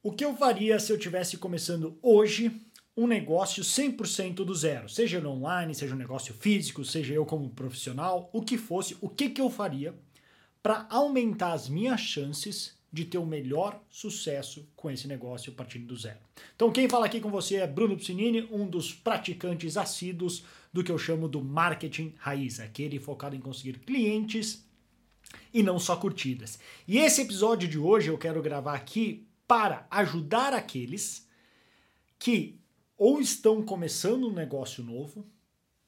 O que eu faria se eu tivesse começando hoje um negócio 100% do zero? Seja no online, seja um negócio físico, seja eu como profissional, o que fosse, o que, que eu faria para aumentar as minhas chances de ter o melhor sucesso com esse negócio partindo do zero. Então, quem fala aqui com você é Bruno Piscinini, um dos praticantes assíduos do que eu chamo do marketing raiz, aquele focado em conseguir clientes e não só curtidas. E esse episódio de hoje eu quero gravar aqui para ajudar aqueles que ou estão começando um negócio novo,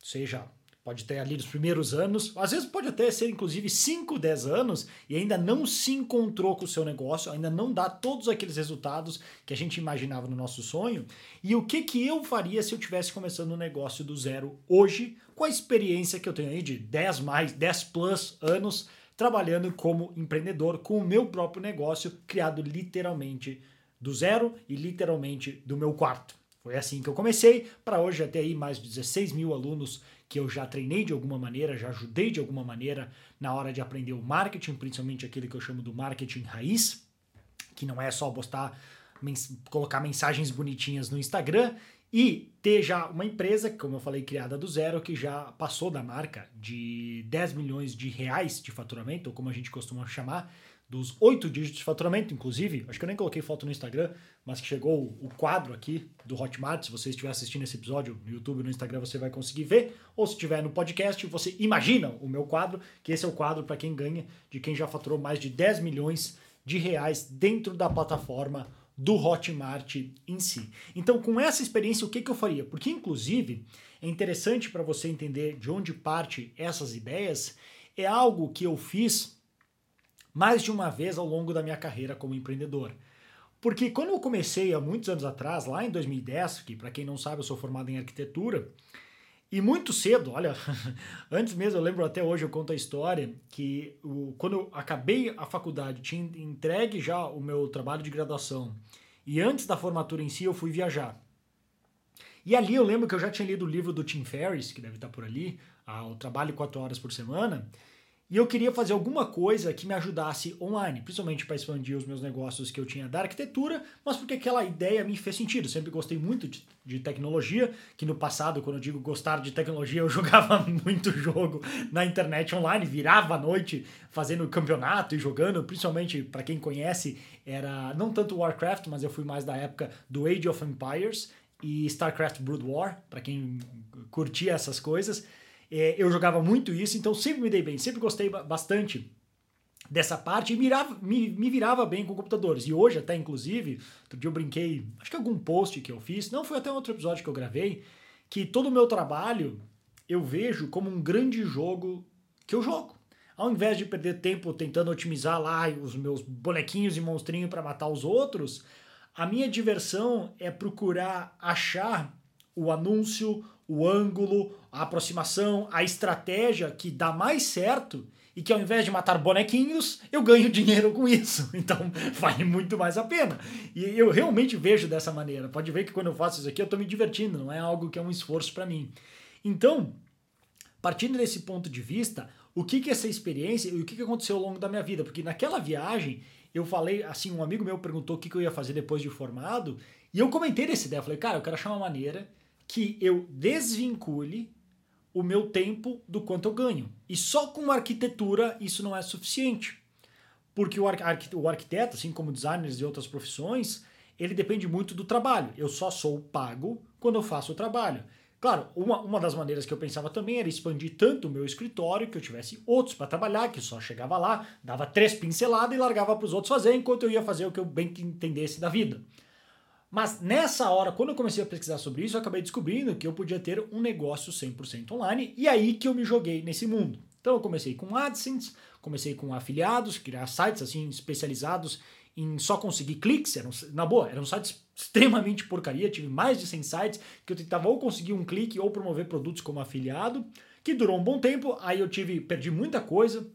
seja pode ter ali nos primeiros anos, às vezes pode até ser inclusive 5, 10 anos e ainda não se encontrou com o seu negócio, ainda não dá todos aqueles resultados que a gente imaginava no nosso sonho. E o que que eu faria se eu tivesse começando um negócio do zero hoje, com a experiência que eu tenho aí de 10 mais, 10 plus anos trabalhando como empreendedor com o meu próprio negócio, criado literalmente do zero e literalmente do meu quarto. Foi assim que eu comecei, para hoje até aí mais de 16 mil alunos que eu já treinei de alguma maneira, já ajudei de alguma maneira na hora de aprender o marketing, principalmente aquele que eu chamo do marketing raiz, que não é só postar, mens colocar mensagens bonitinhas no Instagram e ter já uma empresa, como eu falei, criada do zero, que já passou da marca de 10 milhões de reais de faturamento, ou como a gente costuma chamar, dos oito dígitos de faturamento, inclusive, acho que eu nem coloquei foto no Instagram, mas que chegou o quadro aqui do Hotmart, se você estiver assistindo esse episódio no YouTube, no Instagram, você vai conseguir ver, ou se estiver no podcast, você imagina o meu quadro, que esse é o quadro para quem ganha, de quem já faturou mais de 10 milhões de reais dentro da plataforma do Hotmart em si. Então, com essa experiência, o que, que eu faria? Porque, inclusive, é interessante para você entender de onde parte essas ideias, é algo que eu fiz mais de uma vez ao longo da minha carreira como empreendedor. Porque quando eu comecei há muitos anos atrás, lá em 2010, que para quem não sabe eu sou formado em arquitetura, e muito cedo, olha, antes mesmo, eu lembro até hoje, eu conto a história, que o, quando eu acabei a faculdade, tinha entregue já o meu trabalho de graduação, e antes da formatura em si, eu fui viajar. E ali eu lembro que eu já tinha lido o livro do Tim Ferriss, que deve estar por ali, O Trabalho quatro horas por semana, e eu queria fazer alguma coisa que me ajudasse online, principalmente para expandir os meus negócios que eu tinha da arquitetura, mas porque aquela ideia me fez sentido. sempre gostei muito de, de, tecnologia, que no passado, quando eu digo gostar de tecnologia, eu jogava muito jogo na internet online, virava à noite fazendo campeonato e jogando, principalmente para quem conhece, era não tanto Warcraft, mas eu fui mais da época do Age of Empires e StarCraft Brood War, para quem curtia essas coisas. É, eu jogava muito isso, então sempre me dei bem, sempre gostei bastante dessa parte e mirava, me, me virava bem com computadores. E hoje, até inclusive, outro dia eu brinquei, acho que algum post que eu fiz, não foi até outro episódio que eu gravei, que todo o meu trabalho eu vejo como um grande jogo que eu jogo. Ao invés de perder tempo tentando otimizar lá os meus bonequinhos e monstrinhos para matar os outros, a minha diversão é procurar achar o anúncio, o ângulo, a aproximação, a estratégia que dá mais certo e que ao invés de matar bonequinhos, eu ganho dinheiro com isso. Então vale muito mais a pena. E eu realmente vejo dessa maneira. Pode ver que quando eu faço isso aqui eu estou me divertindo, não é algo que é um esforço para mim. Então, partindo desse ponto de vista, o que que essa experiência e o que que aconteceu ao longo da minha vida? Porque naquela viagem eu falei, assim, um amigo meu perguntou o que, que eu ia fazer depois de formado, e eu comentei dessa ideia. Eu falei, cara, eu quero achar uma maneira que eu desvincule o meu tempo do quanto eu ganho. E só com arquitetura isso não é suficiente. Porque o, arquiteto, assim como designers e outras profissões, ele depende muito do trabalho. Eu só sou pago quando eu faço o trabalho. Claro, uma, uma das maneiras que eu pensava também era expandir tanto o meu escritório que eu tivesse outros para trabalhar, que só chegava lá, dava três pinceladas e largava para os outros fazer, enquanto eu ia fazer o que eu bem entendesse da vida. Mas nessa hora, quando eu comecei a pesquisar sobre isso, eu acabei descobrindo que eu podia ter um negócio 100% online e aí que eu me joguei nesse mundo. Então eu comecei com AdSense, comecei com afiliados, criar sites assim especializados em só conseguir cliques, eram, na boa, eram sites extremamente porcaria, tive mais de 100 sites que eu tentava ou conseguir um clique ou promover produtos como afiliado, que durou um bom tempo, aí eu tive, perdi muita coisa,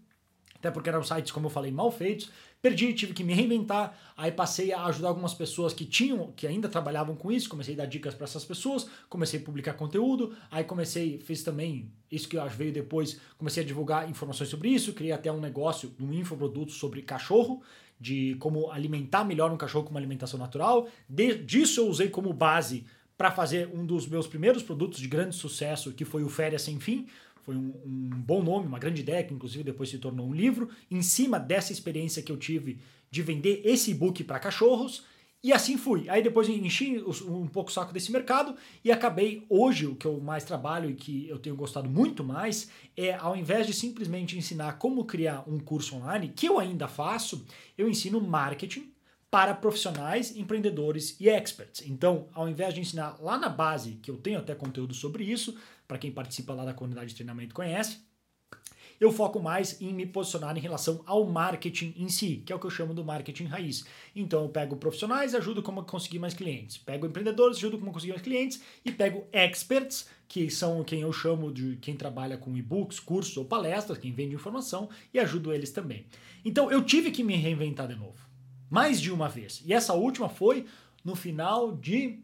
até porque eram sites, como eu falei, mal feitos, Perdi, tive que me reinventar, aí passei a ajudar algumas pessoas que tinham, que ainda trabalhavam com isso, comecei a dar dicas para essas pessoas, comecei a publicar conteúdo, aí comecei, fiz também, isso que eu acho veio depois, comecei a divulgar informações sobre isso, criei até um negócio, um infoproduto sobre cachorro, de como alimentar melhor um cachorro com uma alimentação natural. De, disso eu usei como base para fazer um dos meus primeiros produtos de grande sucesso, que foi o Férias Sem Fim. Foi um, um, bom nome, uma grande ideia, que inclusive depois se tornou um livro, em cima dessa experiência que eu tive de vender esse e-book para cachorros. E assim fui. Aí depois enchi um pouco o saco desse mercado e acabei hoje o que eu mais trabalho e que eu tenho gostado muito mais é ao invés de simplesmente ensinar como criar um curso online, que eu ainda faço, eu ensino marketing para profissionais, empreendedores e experts. Então, ao invés de ensinar lá na base, que eu tenho até conteúdo sobre isso, para quem participa lá da comunidade de treinamento conhece, eu foco mais em me posicionar em relação ao marketing em si, que é o que eu chamo do marketing raiz. Então eu pego profissionais, ajudo como conseguir mais clientes. Pego empreendedores, ajudo como conseguir mais clientes. E pego experts, que são quem eu chamo de quem trabalha com e-books, cursos ou palestras, quem vende informação, e ajudo eles também. Então eu tive que me reinventar de novo. Mais de uma vez. E essa última foi no final de.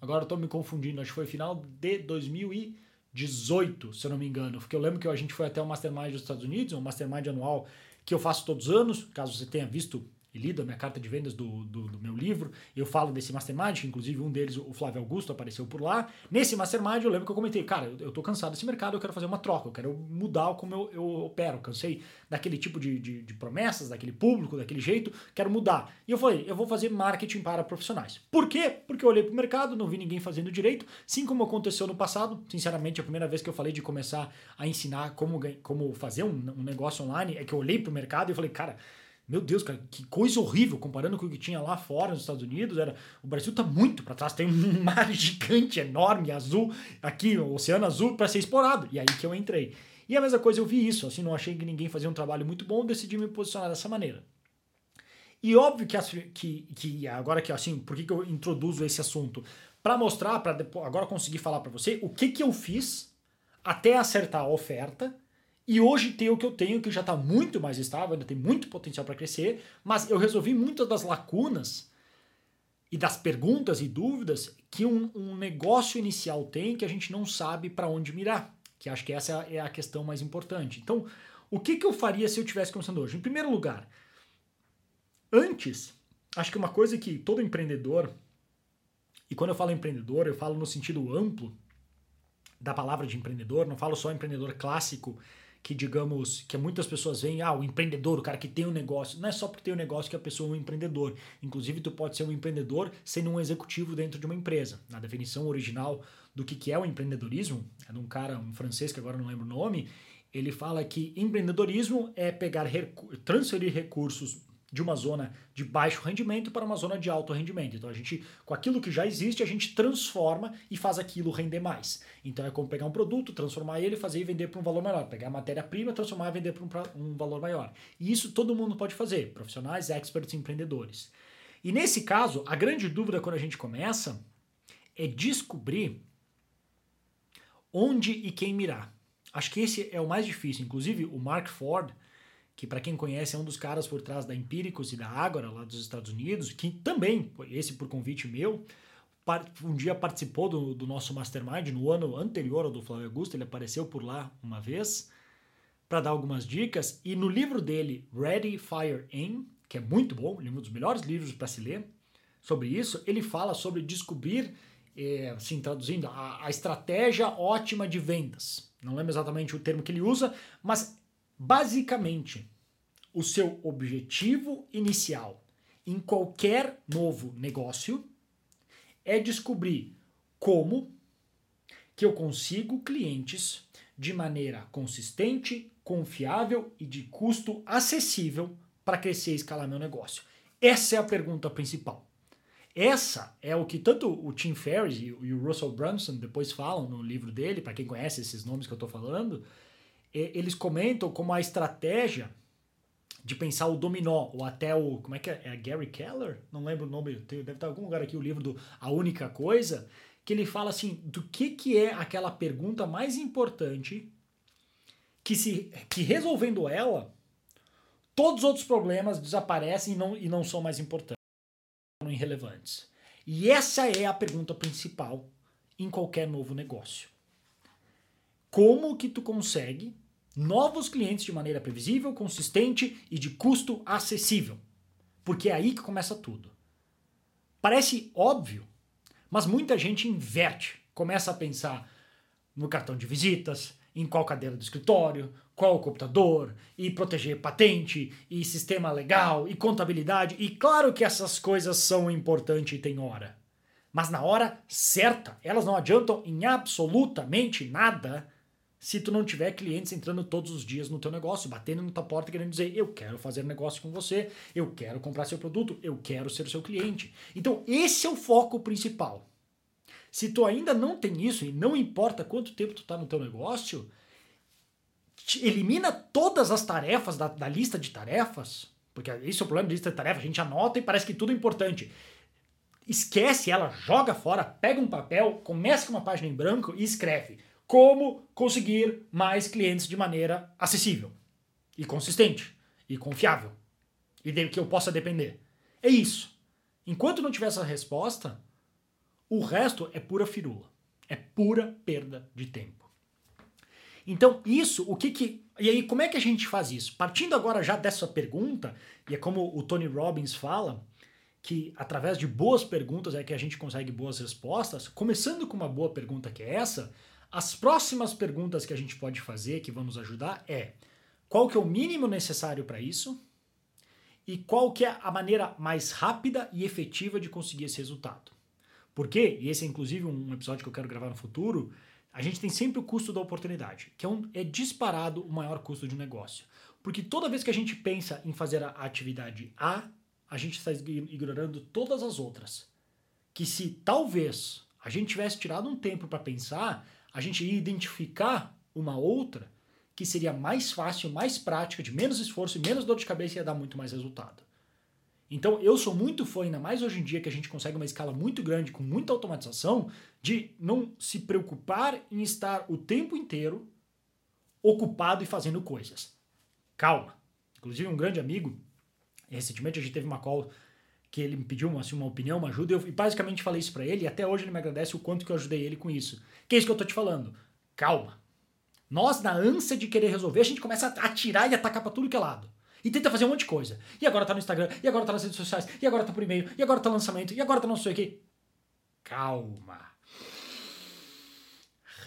Agora eu estou me confundindo, acho que foi final de 2000 e 18, se eu não me engano, porque eu lembro que a gente foi até o Mastermind dos Estados Unidos, um Mastermind anual que eu faço todos os anos, caso você tenha visto e lido a minha carta de vendas do, do, do, meu livro. Eu falo desse mastermind, inclusive um deles, o Flávio Augusto, apareceu por lá. Nesse mastermind eu lembro que eu comentei, cara, eu, eu tô cansado desse mercado, eu quero fazer uma troca, eu quero mudar como eu, eu opero. Cansei daquele tipo de, de, de, promessas, daquele público, daquele jeito, quero mudar. E eu falei, eu vou fazer marketing para profissionais. Por quê? Porque eu olhei pro mercado, não vi ninguém fazendo direito, assim como aconteceu no passado. Sinceramente, a primeira vez que eu falei de começar a ensinar como, como fazer um, um negócio online é que eu olhei pro mercado e falei, cara meu Deus, cara, que coisa horrível comparando com o que tinha lá fora nos Estados Unidos. Era, o Brasil tá muito para trás, tem um mar gigante, enorme, azul, aqui, o oceano azul para ser explorado. E aí que eu entrei. E a mesma coisa eu vi isso, assim, não achei que ninguém fazia um trabalho muito bom, decidi me posicionar dessa maneira. E óbvio que, que, que agora que assim, por que, que eu introduzo esse assunto? Para mostrar, para agora conseguir falar para você o que que eu fiz até acertar a oferta e hoje tem o que eu tenho, que já está muito mais estável, ainda tem muito potencial para crescer, mas eu resolvi muitas das lacunas e das perguntas e dúvidas que um, um negócio inicial tem que a gente não sabe para onde mirar. Que acho que essa é a questão mais importante. Então, o que, que eu faria se eu estivesse começando hoje? Em primeiro lugar, antes, acho que uma coisa que todo empreendedor, e quando eu falo empreendedor, eu falo no sentido amplo da palavra de empreendedor, não falo só empreendedor clássico que digamos que muitas pessoas veem, ah, o empreendedor, o cara que tem um negócio. Não é só porque tem um negócio que a pessoa é um empreendedor. Inclusive, tu pode ser um empreendedor sendo um executivo dentro de uma empresa. Na definição original do que, que é o empreendedorismo, é de um cara, um francês que agora não lembro o nome, ele fala que empreendedorismo é pegar, transferir recursos de uma zona de baixo rendimento para uma zona de alto rendimento. Então a gente, com aquilo que já existe, a gente transforma e faz aquilo render mais. Então é como pegar um produto, transformar ele, fazer e vender por um valor maior. Pegar a matéria-prima, transformar e vender por um, um valor maior. E isso todo mundo pode fazer, profissionais, experts, empreendedores. E nesse caso, a grande dúvida quando a gente começa é descobrir onde e quem mirar. Acho que esse é o mais difícil. Inclusive, o Mark Ford, que para quem conhece é um dos caras por trás da Empíricos e da Ágora lá dos Estados Unidos, que também, esse por convite meu, um dia participou do, do nosso Mastermind no ano anterior ao do Flávio Augusto, ele apareceu por lá uma vez para dar algumas dicas, e no livro dele, Ready, Fire, Aim, que é muito bom, um dos melhores livros para se ler sobre isso, ele fala sobre descobrir, é, assim, traduzindo, a, a estratégia ótima de vendas. Não lembro exatamente o termo que ele usa, mas Basicamente, o seu objetivo inicial em qualquer novo negócio é descobrir como que eu consigo clientes de maneira consistente, confiável e de custo acessível para crescer e escalar meu negócio. Essa é a pergunta principal. Essa é o que tanto o Tim Ferriss e o Russell Brunson depois falam no livro dele, para quem conhece esses nomes que eu estou falando, eles comentam como a estratégia de pensar o dominó, ou até o. Como é que é? É Gary Keller? Não lembro o nome, deve estar em algum lugar aqui o livro do A Única Coisa, que ele fala assim: do que, que é aquela pergunta mais importante que, se, que resolvendo ela, todos os outros problemas desaparecem e não, e não são mais importantes, são irrelevantes. E essa é a pergunta principal em qualquer novo negócio. Como que tu consegue novos clientes de maneira previsível, consistente e de custo acessível. Porque é aí que começa tudo. Parece óbvio, mas muita gente inverte. Começa a pensar no cartão de visitas, em qual cadeira do escritório, qual computador, e proteger patente, e sistema legal, e contabilidade. E claro que essas coisas são importantes e tem hora. Mas na hora certa, elas não adiantam em absolutamente nada se tu não tiver clientes entrando todos os dias no teu negócio, batendo na tua porta querendo dizer, eu quero fazer negócio com você, eu quero comprar seu produto, eu quero ser seu cliente. Então, esse é o foco principal. Se tu ainda não tem isso, e não importa quanto tempo tu está no teu negócio, elimina todas as tarefas da, da, lista de tarefas, porque esse é o problema da lista de tarefas, a gente anota e parece que tudo é importante. Esquece ela, joga fora, pega um papel, começa com uma página em branco e escreve como conseguir mais clientes de maneira acessível e consistente e confiável e de que eu possa depender. É isso. Enquanto não tiver essa resposta, o resto é pura firula. É pura perda de tempo. Então, isso, o que que. E aí, como é que a gente faz isso? Partindo agora já dessa pergunta, e é como o Tony Robbins fala, que através de boas perguntas é que a gente consegue boas respostas. Começando com uma boa pergunta que é essa, as próximas perguntas que a gente pode fazer, que vão nos ajudar, é qual que é o mínimo necessário para isso e qual que é a maneira mais rápida e efetiva de conseguir esse resultado. Por quê? E esse é inclusive um episódio que eu quero gravar no futuro, a gente tem sempre o custo da oportunidade, que é, um, é disparado o maior custo de um negócio. Porque toda vez que a gente pensa em fazer a atividade A, a gente está ignorando todas as outras. Que se talvez a gente tivesse tirado um tempo para pensar, a gente ia identificar uma outra que seria mais fácil, mais prática, de menos esforço e menos dor de cabeça e ia dar muito mais resultado. Então eu sou muito fã, ainda mais hoje em dia que a gente consegue uma escala muito grande com muita automatização, de não se preocupar em estar o tempo inteiro ocupado e fazendo coisas. Calma. Inclusive um grande amigo, recentemente a gente teve uma call que ele me pediu assim, uma opinião, uma ajuda, eu, e basicamente falei isso para ele, e até hoje ele me agradece o quanto que eu ajudei ele com isso. Que é isso que eu tô te falando. Calma. Nós, na ânsia de querer resolver, a gente começa a atirar e atacar para tudo que é lado. E tenta fazer um monte de coisa. E agora tá no Instagram, e agora tá nas redes sociais, e agora tá por e-mail, e agora tá lançamento, e agora tá não sei o quê. Calma.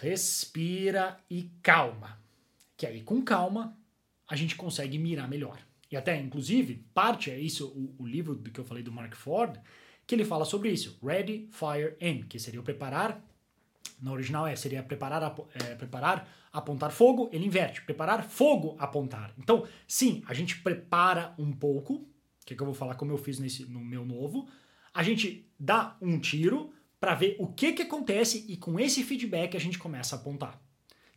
Respira e calma. Que aí, com calma, a gente consegue mirar melhor. E até, inclusive, parte é isso, o, o livro do que eu falei do Mark Ford, que ele fala sobre isso. Ready, Fire, Aim, que seria o preparar. Na original é, seria preparar, é, preparar apontar fogo, ele inverte. Preparar fogo, apontar. Então, sim, a gente prepara um pouco, que é que eu vou falar como eu fiz nesse, no meu novo. A gente dá um tiro para ver o que, que acontece e com esse feedback a gente começa a apontar.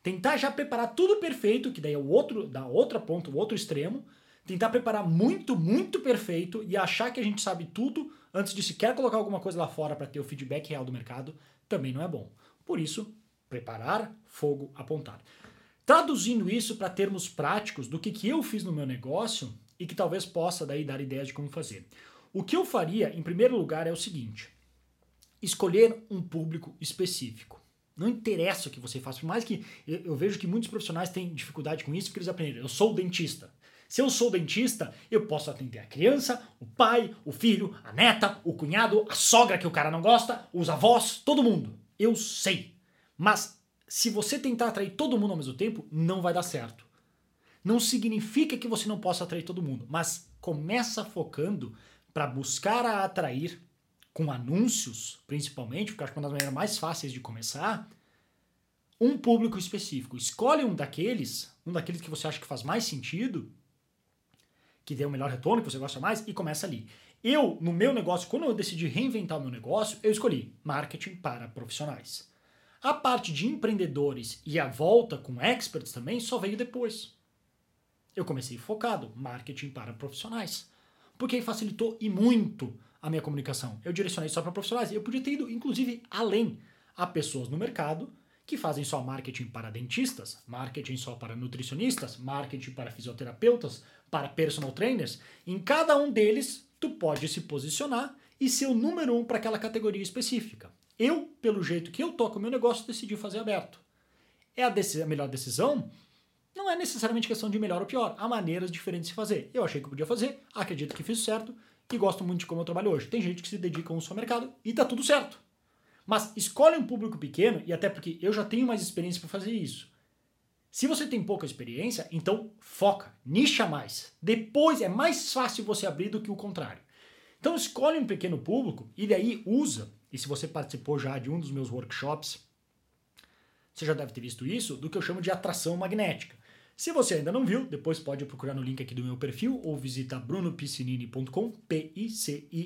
Tentar já preparar tudo perfeito, que daí é o outro, da outra ponta, o outro extremo. Tentar preparar muito, muito perfeito e achar que a gente sabe tudo antes de sequer colocar alguma coisa lá fora para ter o feedback real do mercado também não é bom. Por isso, Preparar, fogo, apontar. Traduzindo isso para termos práticos do que, que eu fiz no meu negócio e que talvez possa daí dar ideias de como fazer. O que eu faria, em primeiro lugar, é o seguinte: escolher um público específico. Não interessa o que você faça, por mais que eu, vejo que muitos profissionais têm dificuldade com isso, porque eles aprenderam. Eu sou dentista. Se eu sou dentista, eu posso atender a criança, o pai, o filho, a neta, o cunhado, a sogra que o cara não gosta, os avós, todo mundo. Eu sei. Mas se você tentar atrair todo mundo ao mesmo tempo, não vai dar certo. Não significa que você não possa atrair todo mundo, mas começa focando para buscar a atrair com anúncios, principalmente, porque acho que é uma das maneiras mais fáceis de começar, um público específico. Escolhe um daqueles, um daqueles que você acha que faz mais sentido, que dê o melhor retorno, que você gosta mais, e começa ali. Eu, no meu negócio, quando eu decidi reinventar o meu negócio, eu escolhi marketing para profissionais. A parte de empreendedores e a volta com experts também só veio depois. Eu comecei focado, marketing para profissionais. Porque facilitou e muito a minha comunicação. Eu direcionei só para profissionais. Eu podia ter ido, inclusive, além a pessoas no mercado que fazem só marketing para dentistas, marketing só para nutricionistas, marketing para fisioterapeutas, para personal trainers. Em cada um deles, tu pode se posicionar e ser o número um para aquela categoria específica. Eu, pelo jeito que eu toco o meu negócio, decidi fazer aberto. É a, a, melhor decisão? Não é necessariamente questão de melhor ou pior. Há maneiras diferentes de fazer. Eu achei que eu podia fazer, acredito que fiz certo que gostam muito de como eu trabalho hoje. Tem gente que se dedica a um só mercado e tá tudo certo. Mas escolhe um público pequeno, e até porque eu já tenho mais experiência para fazer isso. Se você tem pouca experiência, então foca, nicha mais. Depois é mais fácil você abrir do que o contrário. Então escolhe um pequeno público e daí usa, e se você participou já de um dos meus workshops, você já deve ter visto isso, do que eu chamo de atração magnética. Se você ainda não viu, depois pode procurar no link aqui do meu perfil ou visita brunopiscinini.com, P-I-C-I-N-I-N-I.com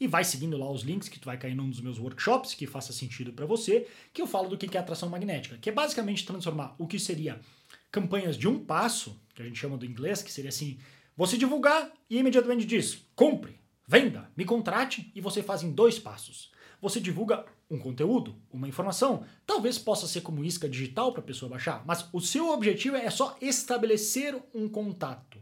e vai seguindo lá os links que tu vai cair num dos meus workshops que faça sentido para você, que eu falo do que é atração magnética, que é basicamente transformar o que seria campanhas de um passo, que a gente chama do inglês, que seria assim, você divulgar e imediatamente diz, compre, venda, me contrate e você faz em dois passos. Você divulga um conteúdo, uma informação, talvez possa ser como isca digital para a pessoa baixar, mas o seu objetivo é só estabelecer um contato.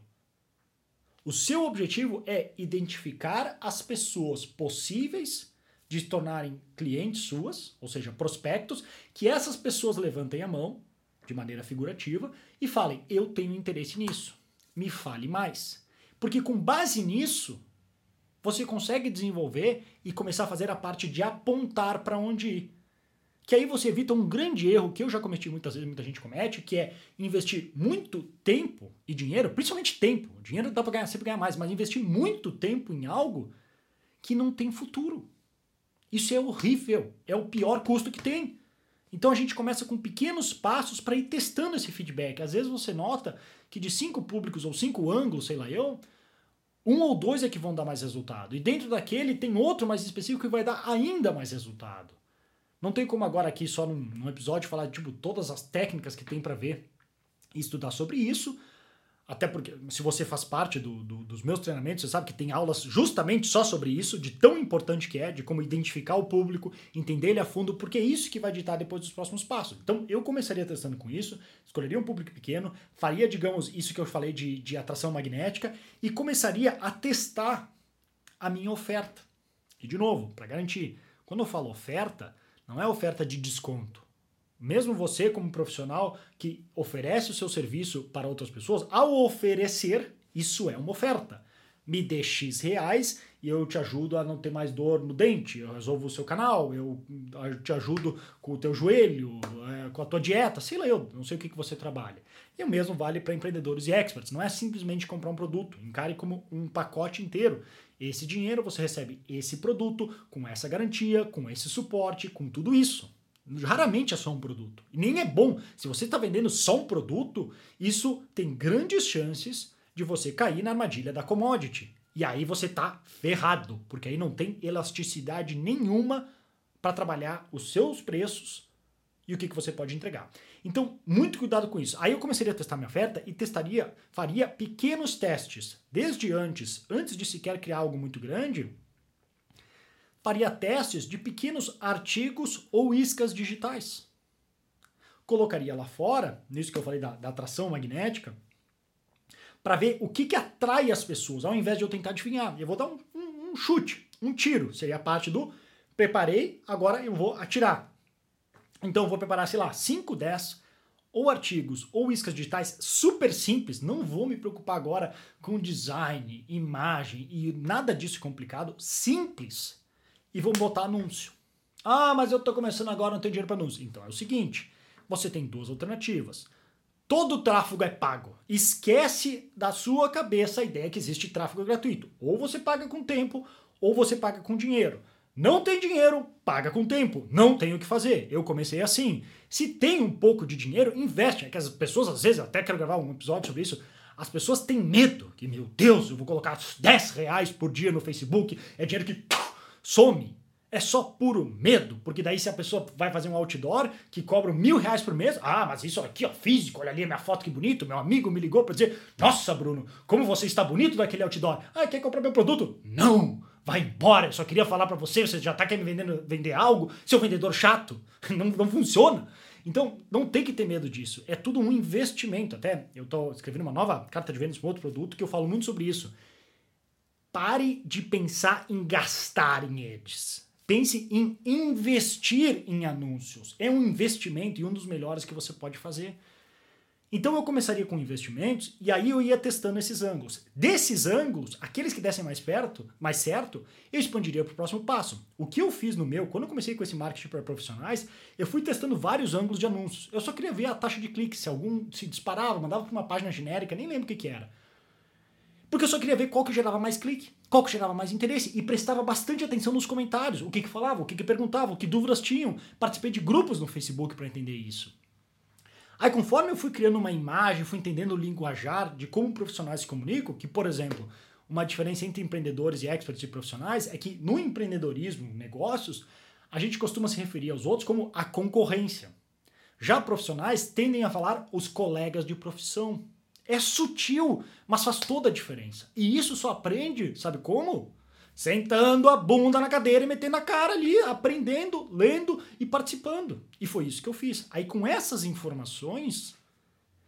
O seu objetivo é identificar as pessoas possíveis de se tornarem clientes suas, ou seja, prospectos, que essas pessoas levantem a mão de maneira figurativa e falem: "Eu tenho interesse nisso. Me fale mais". Porque com base nisso, você consegue desenvolver e começar a fazer a parte de apontar para onde ir. Que aí você evita um grande erro que eu já cometi muitas vezes, muita gente comete, que é investir muito tempo e dinheiro, principalmente tempo. Dinheiro dá para ganhar, sempre ganhar mais, mas investir muito tempo em algo que não tem futuro. Isso é horrível, é o pior custo que tem. Então a gente começa com pequenos passos para ir testando esse feedback. Às vezes você nota que de cinco públicos ou cinco ângulos, sei lá eu, um ou dois é que vão dar mais resultado. E dentro daquele tem outro mais específico que vai dar ainda mais resultado. Não tem como agora aqui só num, num episódio falar tipo todas as técnicas que tem para ver e estudar sobre isso. Até porque, se você faz parte do, do, dos meus treinamentos, você sabe que tem aulas justamente só sobre isso, de tão importante que é, de como identificar o público, entender ele a fundo, porque é isso que vai ditar depois dos próximos passos. Então, eu começaria testando com isso, escolheria um público pequeno, faria, digamos, isso que eu falei de, de atração magnética, e começaria a testar a minha oferta. E, de novo, para garantir, quando eu falo oferta, não é oferta de desconto. Mesmo você, como profissional que oferece o seu serviço para outras pessoas, ao oferecer, isso é uma oferta. Me dê X reais e eu te ajudo a não ter mais dor no dente, eu resolvo o seu canal, eu te ajudo com o teu joelho, é, com a tua dieta, sei lá eu, não sei o que, que você trabalha. E o mesmo vale para empreendedores e experts. Não é simplesmente comprar um produto, encare como um pacote inteiro. Esse dinheiro você recebe esse produto com essa garantia, com esse suporte, com tudo isso. Raramente é só um produto. E nem é bom. Se você está vendendo só um produto, isso tem grandes chances de você cair na armadilha da commodity. E aí você tá ferrado, porque aí não tem elasticidade nenhuma para trabalhar os seus preços e o que, que você pode entregar. Então, muito cuidado com isso. Aí eu começaria a testar minha oferta e testaria, faria pequenos testes, desde antes, antes de sequer criar algo muito grande, faria testes de pequenos artigos ou iscas digitais. Colocaria lá fora, nisso que eu falei da, da atração magnética, para ver o que, que atrai as pessoas, ao invés de eu tentar adivinhar. Eu vou dar um, um, um chute, um tiro. Seria a parte do preparei, agora eu vou atirar. Então eu vou preparar, sei lá, 5, 10 ou artigos ou iscas digitais super simples, não vou me preocupar agora com design, imagem e nada disso complicado, simples. E vou botar anúncio. Ah, mas eu estou começando agora, não tenho dinheiro para anúncio. Então é o seguinte, você tem duas alternativas. Todo tráfego é pago. Esquece da sua cabeça a ideia que existe tráfego gratuito. Ou você paga com tempo, ou você paga com dinheiro. Não tem dinheiro, paga com tempo. Não tem o que fazer. Eu comecei assim. Se tem um pouco de dinheiro, investe. É que as pessoas, às vezes, até quero gravar um episódio sobre isso. As pessoas têm medo que, meu Deus, eu vou colocar 10 reais por dia no Facebook. É dinheiro que some. É só puro medo, porque daí se a pessoa vai fazer um outdoor que cobra mil reais por mês, ah, mas isso aqui, ó, físico, olha ali a minha foto que bonito, meu amigo me ligou para dizer, nossa, Bruno, como você está bonito daquele outdoor. Ah, quer comprar meu produto? Não! Vai embora, eu só queria falar para você, você já tá querendo vendendo, vender algo, seu vendedor chato, não, não funciona. Então, não tem que ter medo disso. É tudo um investimento. Até eu estou escrevendo uma nova carta de vendas para outro produto que eu falo muito sobre isso. Pare de pensar em gastar em ads. Pense em investir em anúncios. É um investimento e um dos melhores que você pode fazer. Então eu começaria com investimentos e aí eu ia testando esses ângulos. Desses ângulos, aqueles que dessem mais perto, mais certo, eu expandiria para o próximo passo. O que eu fiz no meu, quando eu comecei com esse marketing para profissionais, eu fui testando vários ângulos de anúncios. Eu só queria ver a taxa de clique, se algum se disparava, mandava para uma página genérica, nem lembro o que, que era. Porque eu só queria ver qual que gerava mais clique, qual que gerava mais interesse e prestava bastante atenção nos comentários, o que que falava, o que que perguntava, o que dúvidas tinham. Participei de grupos no Facebook para entender isso. Aí, conforme eu fui criando uma imagem, fui entendendo o linguajar de como profissionais se comunicam, que, por exemplo, uma diferença entre empreendedores e experts e profissionais é que no empreendedorismo, negócios, a gente costuma se referir aos outros como a concorrência. Já profissionais tendem a falar os colegas de profissão. É sutil, mas faz toda a diferença. E isso só aprende, sabe como? Sentando a bunda na cadeira e metendo a cara ali, aprendendo, lendo e participando. E foi isso que eu fiz. Aí com essas informações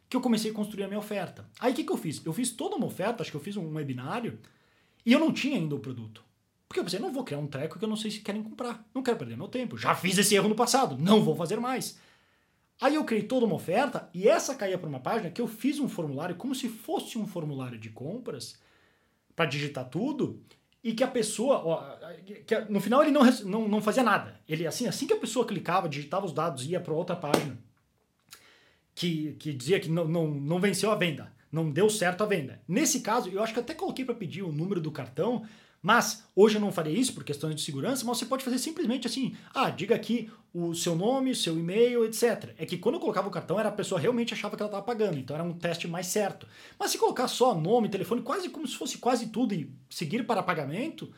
que eu comecei a construir a minha oferta. Aí o que, que eu fiz? Eu fiz toda uma oferta, acho que eu fiz um webinário, e eu não tinha ainda o produto. Porque eu pensei, não vou criar um treco que eu não sei se querem comprar. Não quero perder meu tempo. Já fiz esse erro no passado, não vou fazer mais. Aí eu criei toda uma oferta e essa caía para uma página que eu fiz um formulário como se fosse um formulário de compras para digitar tudo e que a pessoa, ó, que no final ele não, não, não fazia nada. Ele assim, assim que a pessoa clicava, digitava os dados, ia para outra página que, que dizia que não, não, não venceu a venda, não deu certo a venda. Nesse caso, eu acho que até coloquei para pedir o número do cartão mas hoje eu não farei isso por questões de segurança, mas você pode fazer simplesmente assim: ah, diga aqui o seu nome, seu e-mail, etc. É que quando eu colocava o cartão, era a pessoa realmente achava que ela estava pagando, então era um teste mais certo. Mas se colocar só nome, telefone, quase como se fosse quase tudo e seguir para pagamento,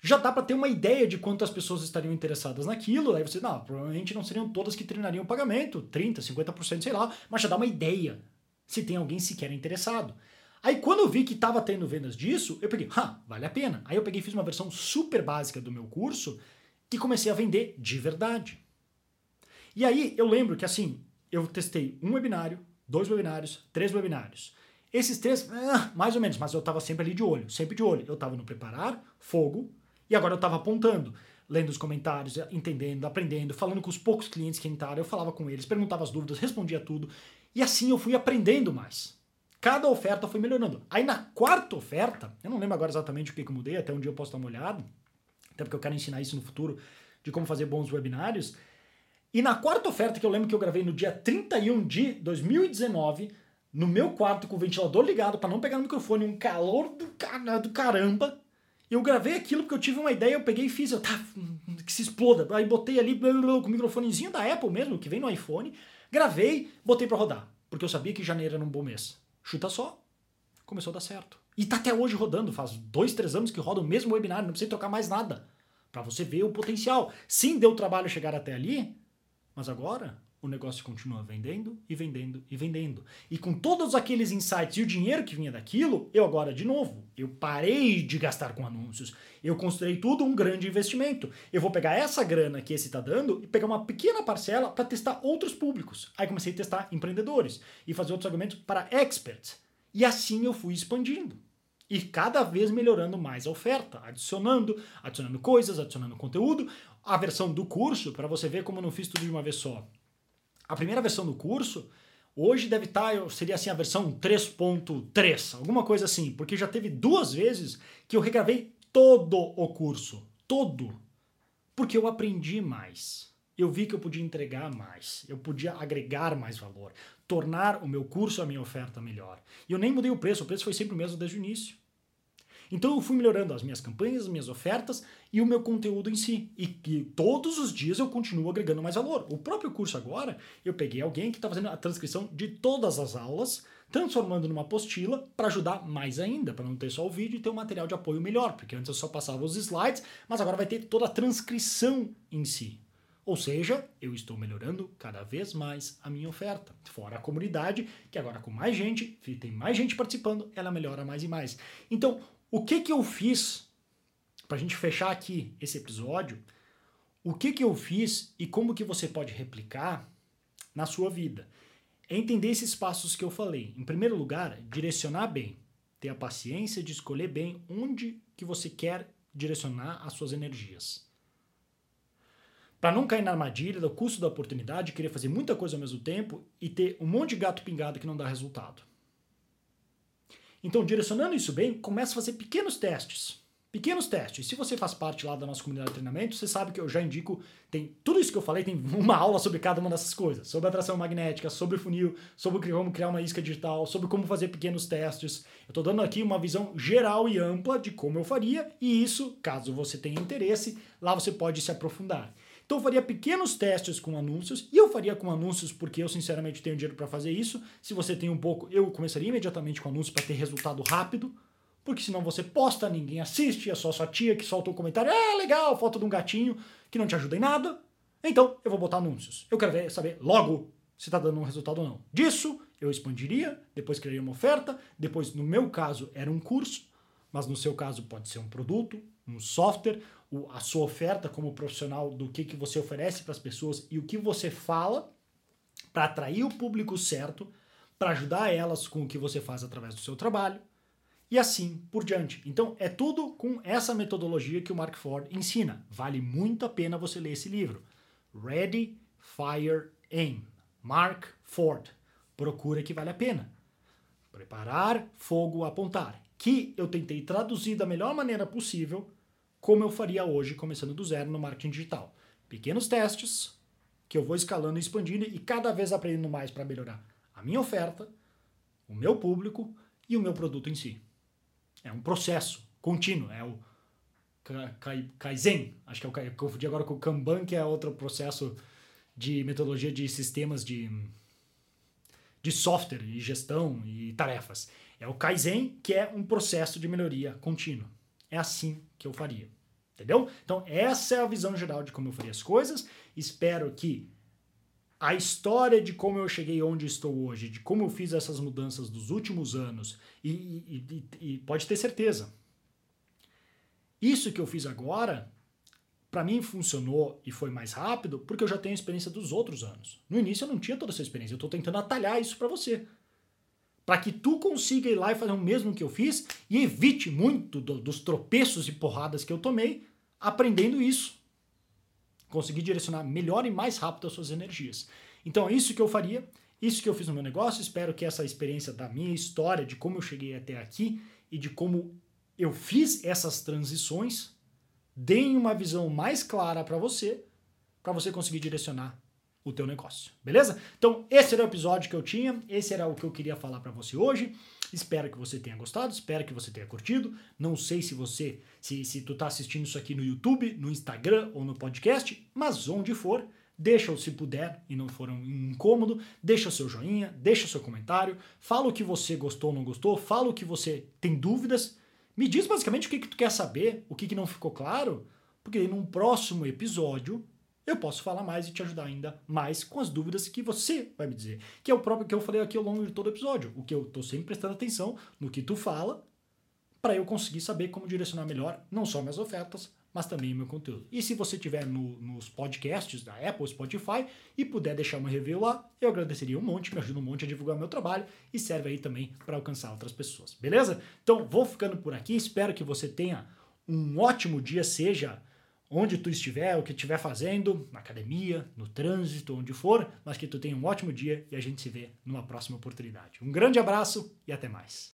já dá para ter uma ideia de quantas pessoas estariam interessadas naquilo. Aí você, não, provavelmente não seriam todas que treinariam o pagamento, 30, 50%, sei lá, mas já dá uma ideia se tem alguém sequer interessado. Aí quando eu vi que estava tendo vendas disso, eu peguei, ah, vale a pena. Aí eu peguei e fiz uma versão super básica do meu curso e comecei a vender de verdade. E aí eu lembro que assim, eu testei um webinário, dois webinários, três webinários. Esses três, ah, mais ou menos, mas eu estava sempre ali de olho, sempre de olho. Eu estava no preparar, fogo, e agora eu estava apontando, lendo os comentários, entendendo, aprendendo, falando com os poucos clientes que entraram, eu falava com eles, perguntava as dúvidas, respondia tudo. E assim eu fui aprendendo mais. Cada oferta foi melhorando. Aí na quarta oferta, eu não lembro agora exatamente o que, que eu mudei, até um dia eu posso dar uma olhada, até porque eu quero ensinar isso no futuro, de como fazer bons webinários. E na quarta oferta, que eu lembro que eu gravei no dia 31 de 2019, no meu quarto com o ventilador ligado para não pegar no microfone, um calor do, car do caramba. Eu gravei aquilo porque eu tive uma ideia, eu peguei e fiz, eu, tá, que se exploda. Aí botei ali com o microfonezinho da Apple mesmo, que vem no iPhone, gravei, botei para rodar, porque eu sabia que janeiro era um bom mês. Chuta só. Começou a dar certo. E tá até hoje rodando, faz dois, três anos que roda o mesmo webinar, não precisa trocar mais nada. Para você ver o potencial. Sim, deu trabalho chegar até ali, mas agora o negócio continua vendendo e vendendo e vendendo. E com todos aqueles insights e o dinheiro que vinha daquilo, eu agora, de novo, eu parei de gastar com anúncios. Eu considerei tudo um grande investimento. Eu vou pegar essa grana que esse está dando e pegar uma pequena parcela para testar outros públicos. Aí comecei a testar empreendedores e fazer outros argumentos para experts. E assim eu fui expandindo. E cada vez melhorando mais a oferta, adicionando, adicionando coisas, adicionando conteúdo. A versão do curso, para você ver como eu não fiz tudo de uma vez só. A primeira versão do curso, hoje deve estar, tá, seria assim a versão 3.3, alguma coisa assim, porque já teve duas vezes que eu regravei todo o curso, todo, porque eu aprendi mais. Eu vi que eu podia entregar mais, eu podia agregar mais valor, tornar o meu curso, a minha oferta melhor. E eu nem mudei o preço, o preço foi sempre o mesmo desde o início. Então eu fui melhorando as minhas campanhas, as minhas ofertas e o meu conteúdo em si. E, e todos os dias eu continuo agregando mais valor. O próprio curso agora, eu peguei alguém que está fazendo a transcrição de todas as aulas, transformando numa apostila para ajudar mais ainda, para não ter só o vídeo e ter um material de apoio melhor, porque antes eu só passava os slides, mas agora vai ter toda a transcrição em si. Ou seja, eu estou melhorando cada vez mais a minha oferta. Fora a comunidade, que agora com mais gente, tem mais gente participando, ela melhora mais e mais. Então, o que que eu fiz para a gente fechar aqui esse episódio? O que que eu fiz e como que você pode replicar na sua vida? É entender esses passos que eu falei. Em primeiro lugar, direcionar bem, ter a paciência de escolher bem onde que você quer direcionar as suas energias. para não cair na armadilha do custo da oportunidade, querer fazer muita coisa ao mesmo tempo e ter um monte de gato pingado que não dá resultado. Então, direcionando isso bem, comece a fazer pequenos testes. Pequenos testes. Se você faz parte lá da nossa comunidade de treinamento, você sabe que eu já indico, tem tudo isso que eu falei, tem uma aula sobre cada uma dessas coisas. Sobre atração magnética, sobre funil, sobre como criar uma isca digital, sobre como fazer pequenos testes. Eu estou dando aqui uma visão geral e ampla de como eu faria, e isso, caso você tenha interesse, lá você pode se aprofundar. Então eu faria pequenos testes com anúncios, e eu faria com anúncios porque eu sinceramente tenho dinheiro para fazer isso. Se você tem um pouco, eu começaria imediatamente com anúncios para ter resultado rápido, porque senão você posta, ninguém assiste, é só sua tia que solta um comentário, é legal, foto de um gatinho que não te ajuda em nada. Então eu vou botar anúncios. Eu quero ver, saber logo se está dando um resultado ou não. Disso eu expandiria, depois criaria uma oferta, depois no meu caso era um curso, mas no seu caso pode ser um produto, um software, a sua oferta como profissional do que, que você oferece para as pessoas e o que você fala para atrair o público certo, para ajudar elas com o que você faz através do seu trabalho e assim por diante. Então é tudo com essa metodologia que o Mark Ford ensina. Vale muito a pena você ler esse livro. Ready, Fire, Aim. Mark Ford. Procura que vale a pena. Preparar, fogo, apontar. Que eu tentei traduzir da melhor maneira possível como eu faria hoje, começando do zero no marketing digital. Pequenos testes que eu vou escalando e expandindo e cada vez aprendendo mais para melhorar a minha oferta, o meu público e o meu produto em si. É um processo contínuo, é o Kaizen, acho que é o confundi agora com o Kanban, que é outro processo de metodologia de sistemas de, de software e gestão e tarefas. É o Kaizen, que é um processo de melhoria contínuo. É assim que eu faria. Entendeu? Então, essa é a visão geral de como eu faria as coisas. Espero que a história de como eu cheguei onde estou hoje, de como eu fiz essas mudanças dos últimos anos, e, e, e, e pode ter certeza, isso que eu fiz agora, para mim funcionou e foi mais rápido porque eu já tenho a experiência dos outros anos. No início eu não tinha toda essa experiência, eu estou tentando atalhar isso para você. Para que tu consiga ir lá e fazer o mesmo que eu fiz e evite muito do, dos tropeços e porradas que eu tomei aprendendo isso. Conseguir direcionar melhor e mais rápido as suas energias. Então é isso que eu faria, isso que eu fiz no meu negócio. Espero que essa experiência da minha história, de como eu cheguei até aqui e de como eu fiz essas transições, deem uma visão mais clara para você, para você conseguir direcionar o teu negócio, beleza? Então, esse era o episódio que eu tinha, esse era o que eu queria falar para você hoje. Espero que você tenha gostado, espero que você tenha curtido. Não sei se você, se, se tu tá assistindo isso aqui no YouTube, no Instagram ou no podcast, mas onde for, deixa se puder e não for um incômodo, deixa o seu joinha, deixa o seu comentário, fala o que você gostou ou não gostou, fala o que você tem dúvidas, me diz basicamente o que, que tu quer saber, o que, que não ficou claro, porque num próximo episódio eu posso falar mais e te ajudar ainda mais com as dúvidas que você vai me dizer. Que é o próprio que eu falei aqui ao longo de todo o episódio. O que eu estou sempre prestando atenção no que tu fala para eu conseguir saber como direcionar melhor não só minhas ofertas, mas também o meu conteúdo. E se você tiver no, nos podcasts da Apple, Spotify e puder deixar uma review lá, eu agradeceria um monte, me ajuda um monte a divulgar meu trabalho e serve aí também para alcançar outras pessoas. Beleza? Então vou ficando por aqui, espero que você tenha um ótimo dia, seja onde tu estiver, o que estiver fazendo, na academia, no trânsito, onde for, mas que tu tenha um ótimo dia e a gente se vê numa próxima oportunidade. Um grande abraço e até mais.